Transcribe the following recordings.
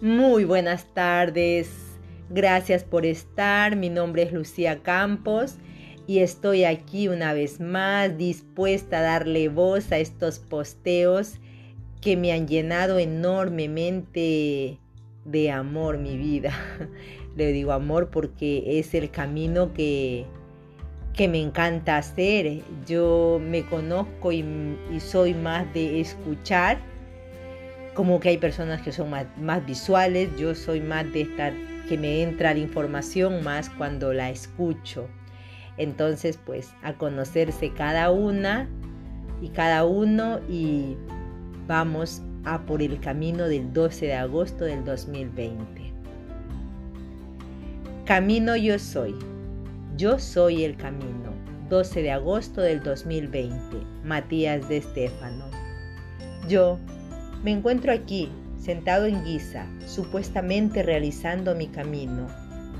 Muy buenas tardes. Gracias por estar. Mi nombre es Lucía Campos y estoy aquí una vez más dispuesta a darle voz a estos posteos que me han llenado enormemente de amor mi vida. Le digo amor porque es el camino que, que me encanta hacer. Yo me conozco y, y soy más de escuchar como que hay personas que son más, visuales, yo soy más de estar que me entra la información más cuando la escucho. Entonces, pues a conocerse cada una y cada uno y vamos a por el camino del 12 de agosto del 2020. Camino yo soy. Yo soy el camino. 12 de agosto del 2020. Matías de Estéfano. Yo me encuentro aquí, sentado en Giza, supuestamente realizando mi camino.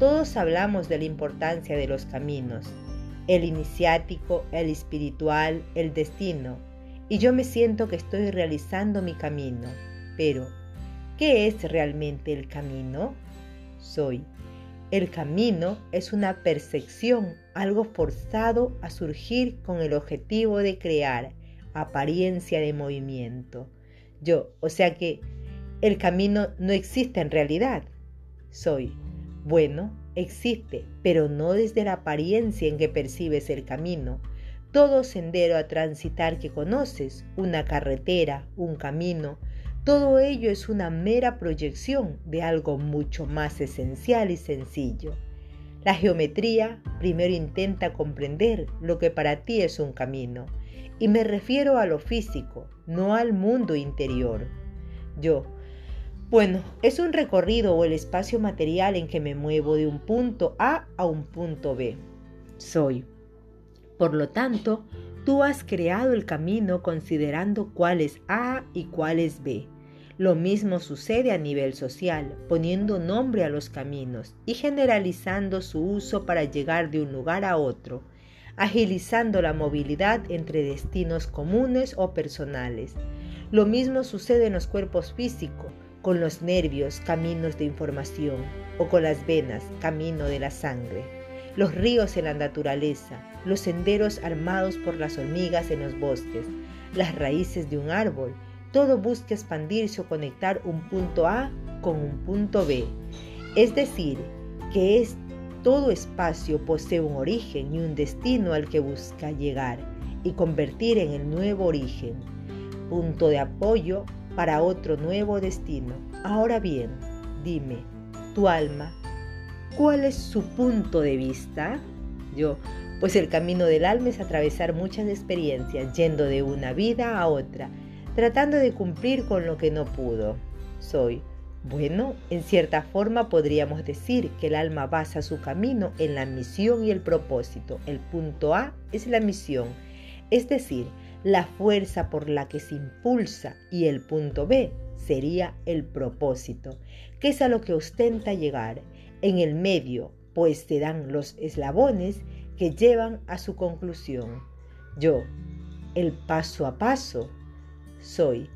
Todos hablamos de la importancia de los caminos, el iniciático, el espiritual, el destino, y yo me siento que estoy realizando mi camino. Pero, ¿qué es realmente el camino? Soy. El camino es una percepción, algo forzado a surgir con el objetivo de crear apariencia de movimiento yo. O sea que el camino no existe en realidad. Soy. Bueno, existe, pero no desde la apariencia en que percibes el camino. Todo sendero a transitar que conoces, una carretera, un camino, todo ello es una mera proyección de algo mucho más esencial y sencillo. La geometría primero intenta comprender lo que para ti es un camino y me refiero a lo físico, no al mundo interior. Yo, bueno, es un recorrido o el espacio material en que me muevo de un punto A a un punto B. Soy. Por lo tanto, tú has creado el camino considerando cuál es A y cuál es B. Lo mismo sucede a nivel social, poniendo nombre a los caminos y generalizando su uso para llegar de un lugar a otro agilizando la movilidad entre destinos comunes o personales. Lo mismo sucede en los cuerpos físicos, con los nervios, caminos de información, o con las venas, camino de la sangre. Los ríos en la naturaleza, los senderos armados por las hormigas en los bosques, las raíces de un árbol, todo busca expandirse o conectar un punto A con un punto B. Es decir, que es todo espacio posee un origen y un destino al que busca llegar y convertir en el nuevo origen, punto de apoyo para otro nuevo destino. Ahora bien, dime, tu alma, ¿cuál es su punto de vista? Yo, pues el camino del alma es atravesar muchas experiencias, yendo de una vida a otra, tratando de cumplir con lo que no pudo. Soy bueno, en cierta forma podríamos decir que el alma basa su camino en la misión y el propósito. El punto A es la misión, es decir, la fuerza por la que se impulsa y el punto B sería el propósito, que es a lo que ostenta llegar. En el medio, pues se dan los eslabones que llevan a su conclusión. Yo, el paso a paso, soy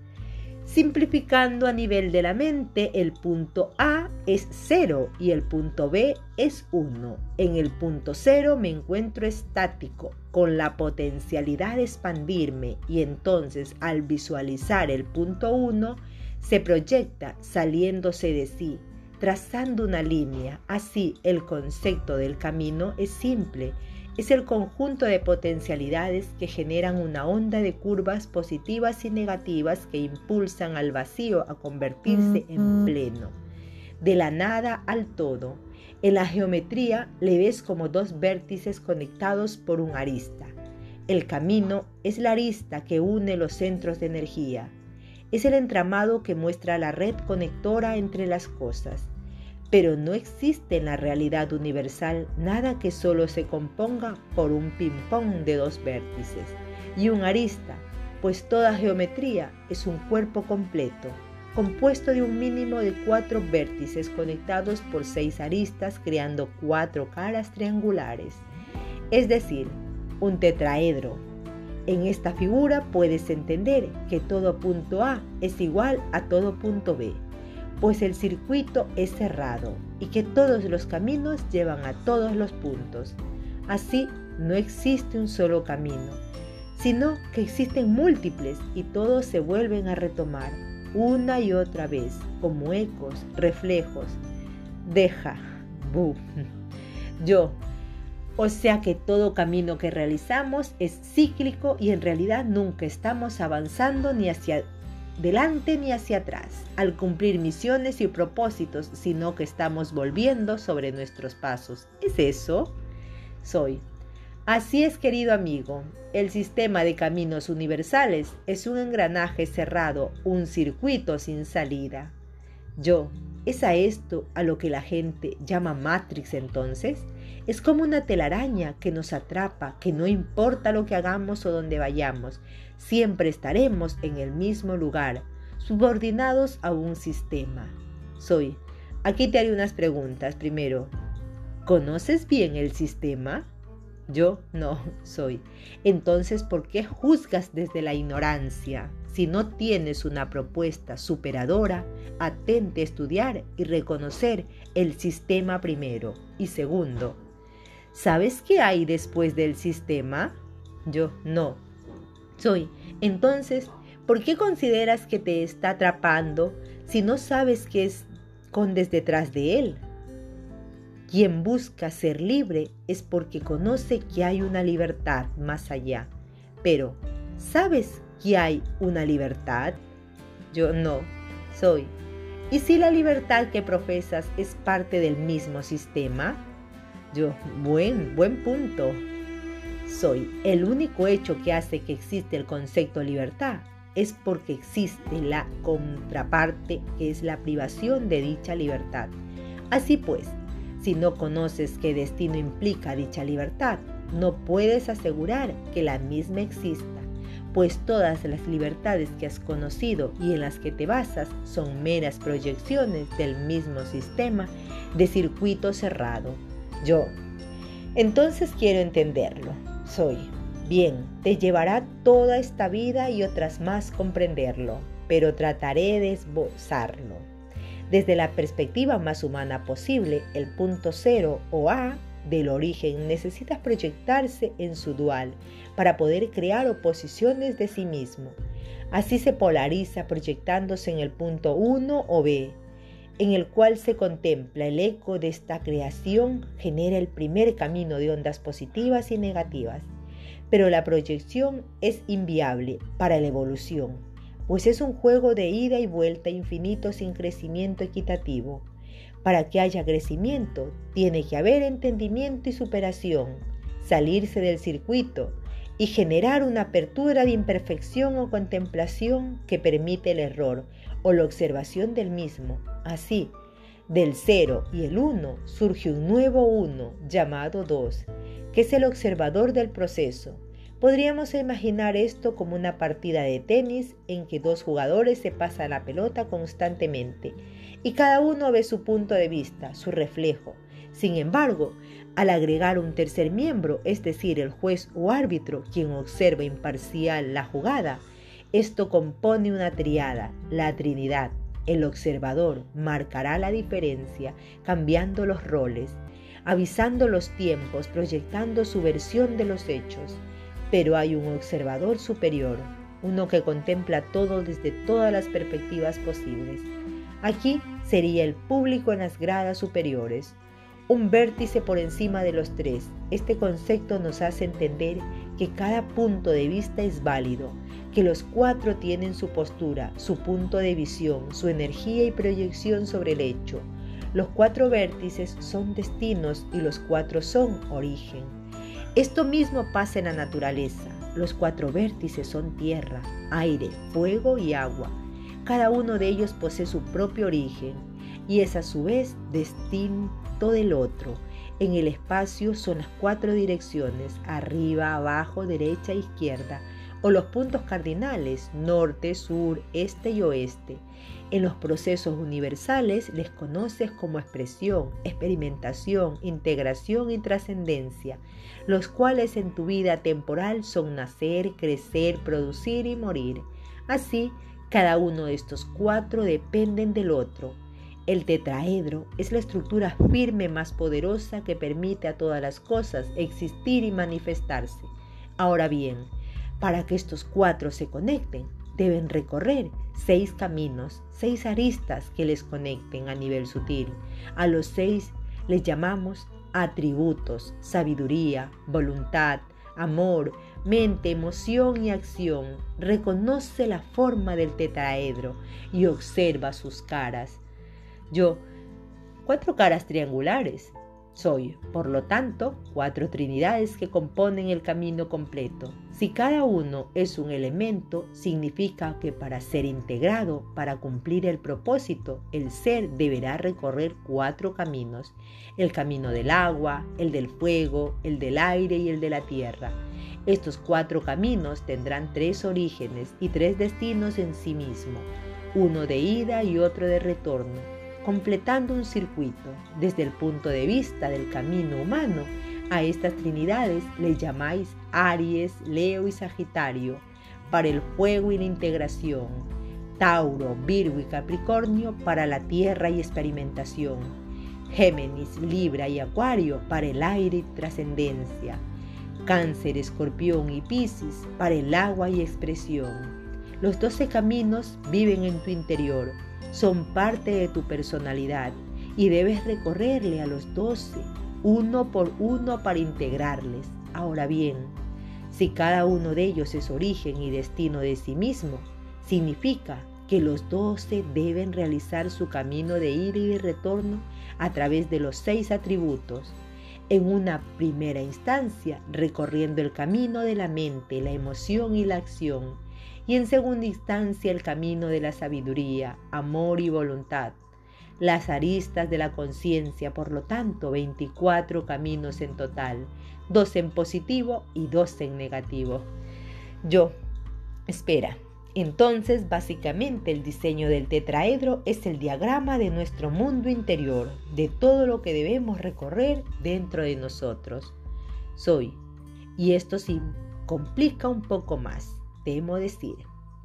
Simplificando a nivel de la mente, el punto A es 0 y el punto B es 1. En el punto 0 me encuentro estático, con la potencialidad de expandirme y entonces al visualizar el punto 1 se proyecta saliéndose de sí, trazando una línea. Así el concepto del camino es simple es el conjunto de potencialidades que generan una onda de curvas positivas y negativas que impulsan al vacío a convertirse en pleno. De la nada al todo. En la geometría le ves como dos vértices conectados por un arista. El camino es la arista que une los centros de energía. Es el entramado que muestra la red conectora entre las cosas pero no existe en la realidad universal nada que solo se componga por un ping-pong de dos vértices y un arista, pues toda geometría es un cuerpo completo, compuesto de un mínimo de cuatro vértices conectados por seis aristas creando cuatro caras triangulares, es decir, un tetraedro. En esta figura puedes entender que todo punto A es igual a todo punto B pues el circuito es cerrado y que todos los caminos llevan a todos los puntos. Así no existe un solo camino, sino que existen múltiples y todos se vuelven a retomar una y otra vez como ecos, reflejos. Deja, bu. Yo, o sea que todo camino que realizamos es cíclico y en realidad nunca estamos avanzando ni hacia delante ni hacia atrás al cumplir misiones y propósitos, sino que estamos volviendo sobre nuestros pasos. ¿Es eso? Soy. Así es, querido amigo, el sistema de caminos universales es un engranaje cerrado, un circuito sin salida. Yo, ¿es a esto a lo que la gente llama Matrix entonces? Es como una telaraña que nos atrapa, que no importa lo que hagamos o dónde vayamos, siempre estaremos en el mismo lugar, subordinados a un sistema. Soy. Aquí te haré unas preguntas. Primero, ¿conoces bien el sistema? Yo no soy. Entonces, ¿por qué juzgas desde la ignorancia? Si no tienes una propuesta superadora, atente estudiar y reconocer el sistema primero. Y segundo, ¿Sabes qué hay después del sistema? Yo no. Soy. Entonces, ¿por qué consideras que te está atrapando si no sabes qué escondes detrás de él? Quien busca ser libre es porque conoce que hay una libertad más allá. Pero, ¿sabes que hay una libertad? Yo no, soy. ¿Y si la libertad que profesas es parte del mismo sistema? Yo, buen, buen punto. Soy el único hecho que hace que existe el concepto libertad es porque existe la contraparte que es la privación de dicha libertad. Así pues, si no conoces qué destino implica dicha libertad, no puedes asegurar que la misma exista, pues todas las libertades que has conocido y en las que te basas son meras proyecciones del mismo sistema de circuito cerrado yo. Entonces quiero entenderlo. Soy. Bien, te llevará toda esta vida y otras más comprenderlo, pero trataré de esbozarlo. Desde la perspectiva más humana posible, el punto cero o A del origen necesita proyectarse en su dual para poder crear oposiciones de sí mismo. Así se polariza proyectándose en el punto 1 o B, en el cual se contempla el eco de esta creación, genera el primer camino de ondas positivas y negativas. Pero la proyección es inviable para la evolución, pues es un juego de ida y vuelta infinito sin crecimiento equitativo. Para que haya crecimiento, tiene que haber entendimiento y superación, salirse del circuito y generar una apertura de imperfección o contemplación que permite el error o la observación del mismo Así, del 0 y el 1 surge un nuevo 1 llamado 2, que es el observador del proceso. Podríamos imaginar esto como una partida de tenis en que dos jugadores se pasan la pelota constantemente y cada uno ve su punto de vista, su reflejo. Sin embargo, al agregar un tercer miembro, es decir, el juez o árbitro, quien observa imparcial la jugada, esto compone una triada, la Trinidad, el observador marcará la diferencia cambiando los roles, avisando los tiempos, proyectando su versión de los hechos. Pero hay un observador superior, uno que contempla todo desde todas las perspectivas posibles. Aquí sería el público en las gradas superiores, un vértice por encima de los tres. Este concepto nos hace entender que cada punto de vista es válido, que los cuatro tienen su postura, su punto de visión, su energía y proyección sobre el hecho. Los cuatro vértices son destinos y los cuatro son origen. Esto mismo pasa en la naturaleza. Los cuatro vértices son tierra, aire, fuego y agua. Cada uno de ellos posee su propio origen y es a su vez distinto del otro. En el espacio son las cuatro direcciones, arriba, abajo, derecha, izquierda o los puntos cardinales norte, sur, este y oeste. En los procesos universales les conoces como expresión, experimentación, integración y trascendencia, los cuales en tu vida temporal son nacer, crecer, producir y morir. Así, cada uno de estos cuatro dependen del otro. El tetraedro es la estructura firme más poderosa que permite a todas las cosas existir y manifestarse. Ahora bien, para que estos cuatro se conecten, deben recorrer seis caminos, seis aristas que les conecten a nivel sutil. A los seis les llamamos atributos, sabiduría, voluntad, amor, mente, emoción y acción. Reconoce la forma del tetraedro y observa sus caras. Yo, cuatro caras triangulares. Soy, por lo tanto, cuatro trinidades que componen el camino completo. Si cada uno es un elemento, significa que para ser integrado, para cumplir el propósito, el ser deberá recorrer cuatro caminos. El camino del agua, el del fuego, el del aire y el de la tierra. Estos cuatro caminos tendrán tres orígenes y tres destinos en sí mismo, uno de ida y otro de retorno completando un circuito desde el punto de vista del camino humano. A estas trinidades les llamáis Aries, Leo y Sagitario para el fuego y la integración, Tauro, Virgo y Capricornio para la tierra y experimentación, Géminis, Libra y Acuario para el aire y trascendencia, Cáncer, Escorpión y Piscis para el agua y expresión. Los doce caminos viven en tu interior son parte de tu personalidad y debes recorrerle a los doce, uno por uno para integrarles. Ahora bien, si cada uno de ellos es origen y destino de sí mismo, significa que los doce deben realizar su camino de ida y retorno a través de los seis atributos, en una primera instancia recorriendo el camino de la mente, la emoción y la acción, y en segunda instancia el camino de la sabiduría, amor y voluntad. Las aristas de la conciencia, por lo tanto, 24 caminos en total, dos en positivo y dos en negativo. Yo, espera, entonces básicamente el diseño del tetraedro es el diagrama de nuestro mundo interior, de todo lo que debemos recorrer dentro de nosotros. Soy, y esto sí complica un poco más temo decir.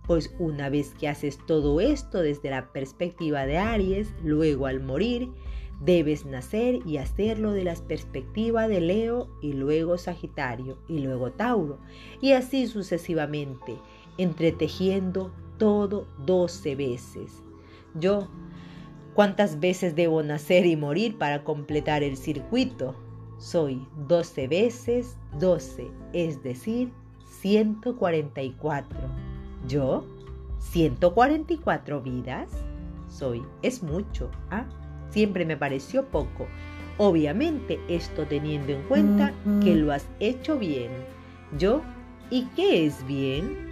Pues una vez que haces todo esto desde la perspectiva de Aries, luego al morir, debes nacer y hacerlo de la perspectiva de Leo y luego Sagitario y luego Tauro y así sucesivamente, entretejiendo todo doce veces. Yo, ¿cuántas veces debo nacer y morir para completar el circuito? Soy doce veces doce, es decir, 144. ¿Yo? ¿144 vidas? Soy. Es mucho. ¿ah? Siempre me pareció poco. Obviamente esto teniendo en cuenta que lo has hecho bien. ¿Yo? ¿Y qué es bien?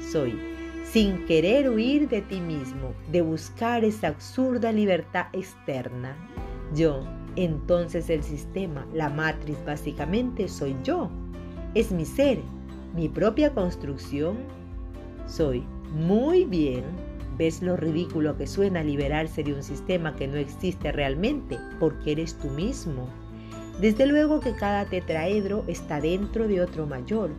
Soy. Sin querer huir de ti mismo, de buscar esa absurda libertad externa. Yo. Entonces el sistema, la matriz básicamente soy yo. Es mi ser, mi propia construcción, soy muy bien. ¿Ves lo ridículo que suena liberarse de un sistema que no existe realmente porque eres tú mismo? Desde luego que cada tetraedro está dentro de otro mayor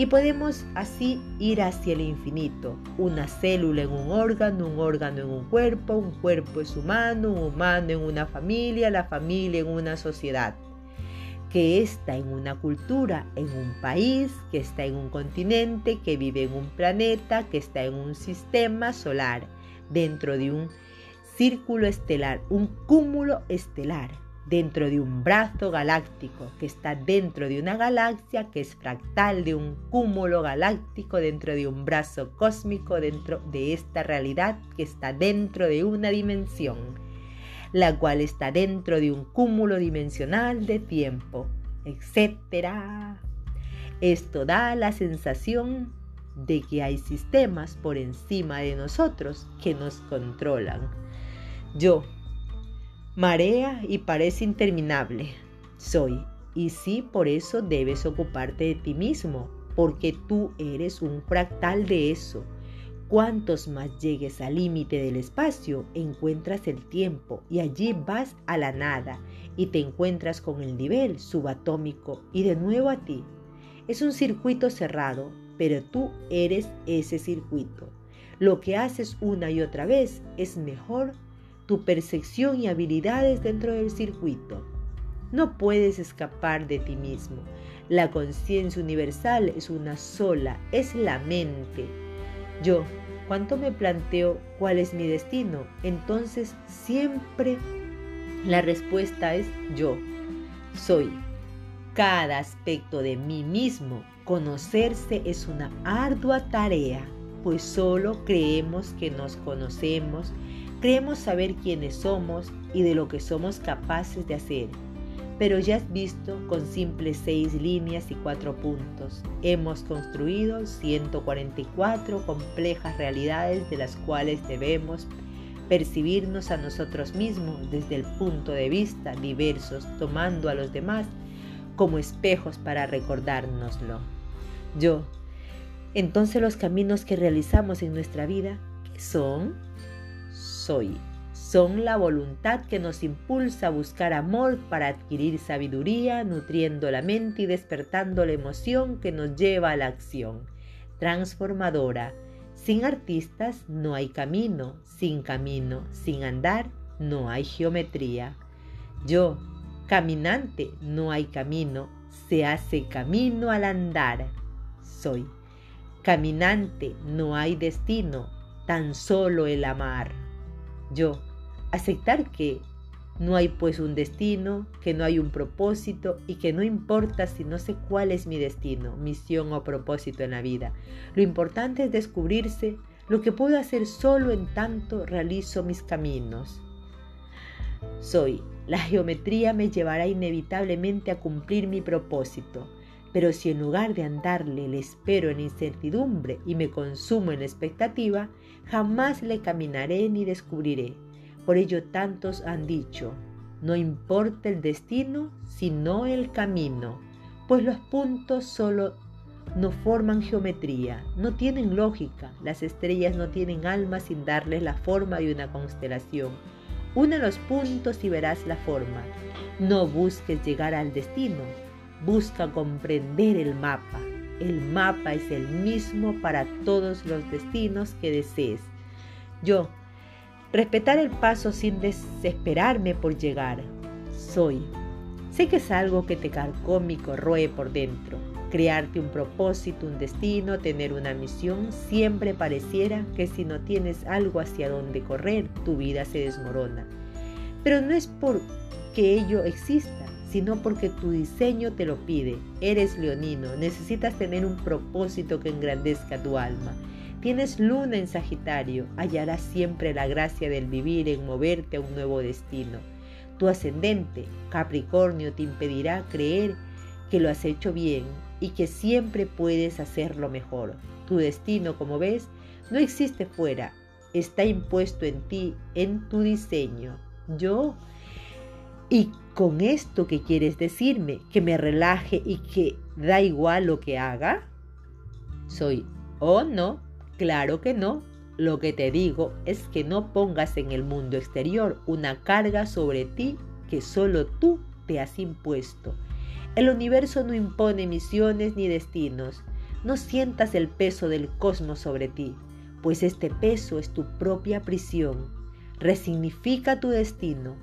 y podemos así ir hacia el infinito. Una célula en un órgano, un órgano en un cuerpo, un cuerpo es humano, un humano en una familia, la familia en una sociedad que está en una cultura, en un país, que está en un continente, que vive en un planeta, que está en un sistema solar, dentro de un círculo estelar, un cúmulo estelar, dentro de un brazo galáctico, que está dentro de una galaxia que es fractal de un cúmulo galáctico, dentro de un brazo cósmico, dentro de esta realidad que está dentro de una dimensión la cual está dentro de un cúmulo dimensional de tiempo, etc. Esto da la sensación de que hay sistemas por encima de nosotros que nos controlan. Yo, marea y parece interminable, soy, y sí por eso debes ocuparte de ti mismo, porque tú eres un fractal de eso Cuantos más llegues al límite del espacio, encuentras el tiempo y allí vas a la nada y te encuentras con el nivel subatómico y de nuevo a ti. Es un circuito cerrado, pero tú eres ese circuito. Lo que haces una y otra vez es mejor tu percepción y habilidades dentro del circuito. No puedes escapar de ti mismo. La conciencia universal es una sola, es la mente. Yo, cuando me planteo cuál es mi destino, entonces siempre la respuesta es yo. Soy cada aspecto de mí mismo. Conocerse es una ardua tarea, pues solo creemos que nos conocemos, creemos saber quiénes somos y de lo que somos capaces de hacer. Pero ya has visto con simples seis líneas y cuatro puntos. Hemos construido 144 complejas realidades de las cuales debemos percibirnos a nosotros mismos desde el punto de vista diversos, tomando a los demás como espejos para recordárnoslo. Yo. Entonces los caminos que realizamos en nuestra vida, ¿qué son? Soy. Son la voluntad que nos impulsa a buscar amor para adquirir sabiduría, nutriendo la mente y despertando la emoción que nos lleva a la acción transformadora. Sin artistas no hay camino, sin camino, sin andar no hay geometría. Yo, Caminante no hay camino, se hace camino al andar. Soy. Caminante no hay destino, tan solo el amar. Yo. Aceptar que no hay pues un destino, que no hay un propósito y que no importa si no sé cuál es mi destino, misión o propósito en la vida. Lo importante es descubrirse lo que puedo hacer solo en tanto realizo mis caminos. Soy la geometría me llevará inevitablemente a cumplir mi propósito, pero si en lugar de andarle le espero en incertidumbre y me consumo en expectativa, jamás le caminaré ni descubriré. Por ello tantos han dicho, no importa el destino, sino el camino, pues los puntos solo no forman geometría, no tienen lógica, las estrellas no tienen alma sin darles la forma de una constelación Une los puntos y verás la forma. No busques llegar al destino, busca comprender el mapa. El mapa es el mismo para todos los destinos que desees. Yo, respetar el paso sin desesperarme por llegar. Soy. Sé que es algo que te carcome y corroe por dentro crearte un propósito, un destino, tener una misión, siempre pareciera que si no tienes algo hacia donde correr, tu vida se desmorona. Pero no es porque ello exista, sino porque tu diseño te lo pide. Eres leonino, necesitas tener un propósito que engrandezca tu alma. Tienes luna en Sagitario, hallarás siempre la gracia del vivir en moverte a un nuevo destino. Tu ascendente, Capricornio, te impedirá creer que lo has hecho bien y que siempre puedes hacerlo mejor. Tu destino, como ves, no existe fuera, está impuesto en ti, en tu diseño. Yo. Y con esto que quieres decirme, que me relaje y que da igual lo que haga, soy oh, no, claro que no. Lo que te digo es que no pongas en el mundo exterior una carga sobre ti que solo tú te has impuesto el universo no impone misiones ni destinos. No sientas el peso del cosmos sobre ti, pues este peso es tu propia prisión. Resignifica tu destino.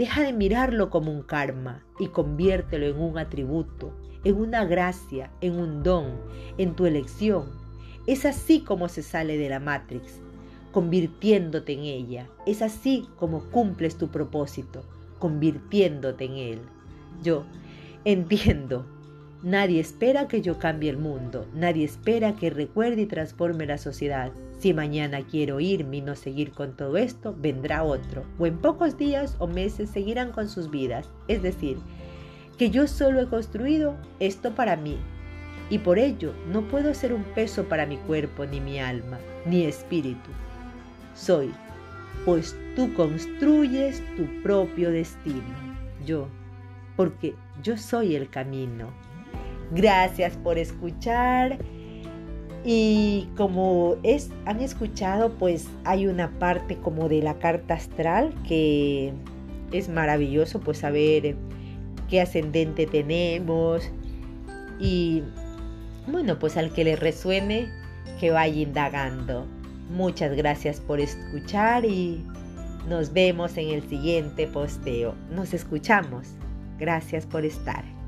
Deja de mirarlo como un karma y conviértelo en un atributo, en una gracia, en un don, en tu elección. Es así como se sale de la Matrix, convirtiéndote en ella. Es así como cumples tu propósito, convirtiéndote en él. Yo, Entiendo. Nadie espera que yo cambie el mundo, nadie espera que recuerde y transforme la sociedad. Si mañana quiero irme y no seguir con todo esto, vendrá otro, o en pocos días o meses seguirán con sus vidas. Es decir, que yo solo he construido esto para mí, y por ello no puedo ser un peso para mi cuerpo, ni mi alma, ni espíritu. Soy, pues tú construyes tu propio destino. Yo porque yo soy el camino. Gracias por escuchar. Y como es, han escuchado, pues hay una parte como de la carta astral que es maravilloso pues saber qué ascendente tenemos. Y bueno, pues al que le resuene, que vaya indagando. Muchas gracias por escuchar y Nos vemos en el siguiente posteo. Nos escuchamos. Gracias por estar.